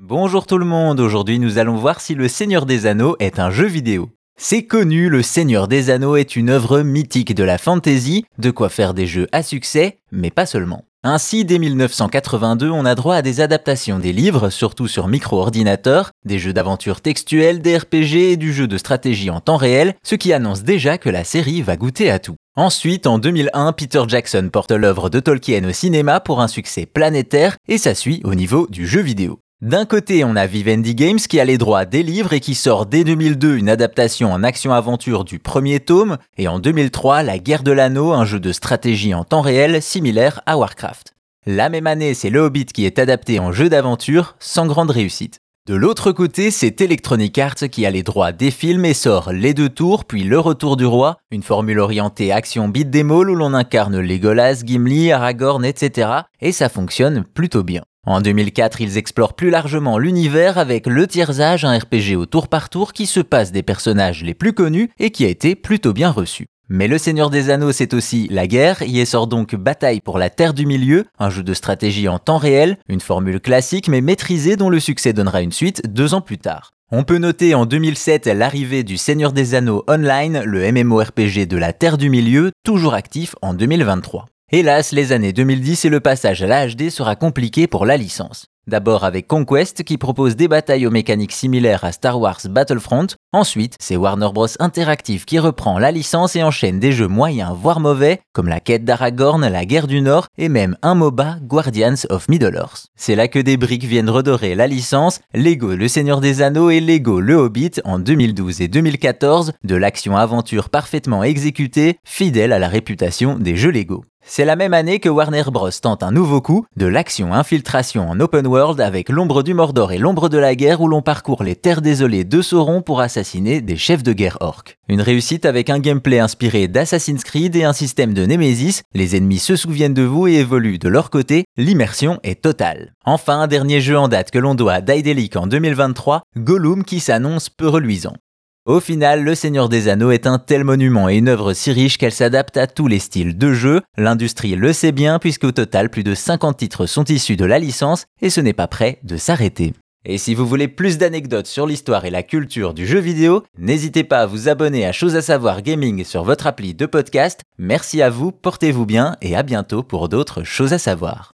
Bonjour tout le monde, aujourd'hui nous allons voir si Le Seigneur des Anneaux est un jeu vidéo. C'est connu, Le Seigneur des Anneaux est une œuvre mythique de la fantasy, de quoi faire des jeux à succès, mais pas seulement. Ainsi, dès 1982, on a droit à des adaptations des livres, surtout sur micro-ordinateur, des jeux d'aventure textuels, des RPG et du jeu de stratégie en temps réel, ce qui annonce déjà que la série va goûter à tout. Ensuite, en 2001, Peter Jackson porte l'œuvre de Tolkien au cinéma pour un succès planétaire et ça suit au niveau du jeu vidéo. D'un côté, on a Vivendi Games qui a les droits des livres et qui sort dès 2002 une adaptation en action-aventure du premier tome, et en 2003, La Guerre de l'Anneau, un jeu de stratégie en temps réel similaire à Warcraft. La même année, c'est Le Hobbit qui est adapté en jeu d'aventure, sans grande réussite. De l'autre côté, c'est Electronic Arts qui a les droits des films et sort Les Deux Tours, puis Le Retour du Roi, une formule orientée action beat des où l'on incarne Legolas, Gimli, Aragorn, etc. Et ça fonctionne plutôt bien. En 2004, ils explorent plus largement l'univers avec Le Tiersage, un RPG au tour par tour qui se passe des personnages les plus connus et qui a été plutôt bien reçu. Mais Le Seigneur des Anneaux, c'est aussi la guerre, y sort donc Bataille pour la Terre du Milieu, un jeu de stratégie en temps réel, une formule classique mais maîtrisée dont le succès donnera une suite deux ans plus tard. On peut noter en 2007 l'arrivée du Seigneur des Anneaux Online, le MMORPG de la Terre du Milieu, toujours actif en 2023. Hélas, les années 2010 et le passage à la HD sera compliqué pour la licence. D'abord avec Conquest qui propose des batailles aux mécaniques similaires à Star Wars Battlefront. Ensuite, c'est Warner Bros Interactive qui reprend la licence et enchaîne des jeux moyens voire mauvais comme la quête d'Aragorn, la guerre du Nord et même un MOBA Guardians of Middle-earth. C'est là que des briques viennent redorer la licence, Lego Le Seigneur des Anneaux et Lego Le Hobbit en 2012 et 2014, de l'action-aventure parfaitement exécutée, fidèle à la réputation des jeux Lego. C'est la même année que Warner Bros tente un nouveau coup, de l'action-infiltration en open world avec l'ombre du Mordor et l'ombre de la guerre où l'on parcourt les terres désolées de Sauron pour assassiner des chefs de guerre orques. Une réussite avec un gameplay inspiré d'Assassin's Creed et un système de Nemesis, les ennemis se souviennent de vous et évoluent de leur côté, l'immersion est totale. Enfin, un dernier jeu en date que l'on doit à Daedalic en 2023, Gollum qui s'annonce peu reluisant. Au final, Le Seigneur des Anneaux est un tel monument et une œuvre si riche qu'elle s'adapte à tous les styles de jeu. L'industrie le sait bien puisqu'au total, plus de 50 titres sont issus de la licence et ce n'est pas prêt de s'arrêter. Et si vous voulez plus d'anecdotes sur l'histoire et la culture du jeu vidéo, n'hésitez pas à vous abonner à Chose à savoir gaming sur votre appli de podcast. Merci à vous, portez-vous bien et à bientôt pour d'autres choses à savoir.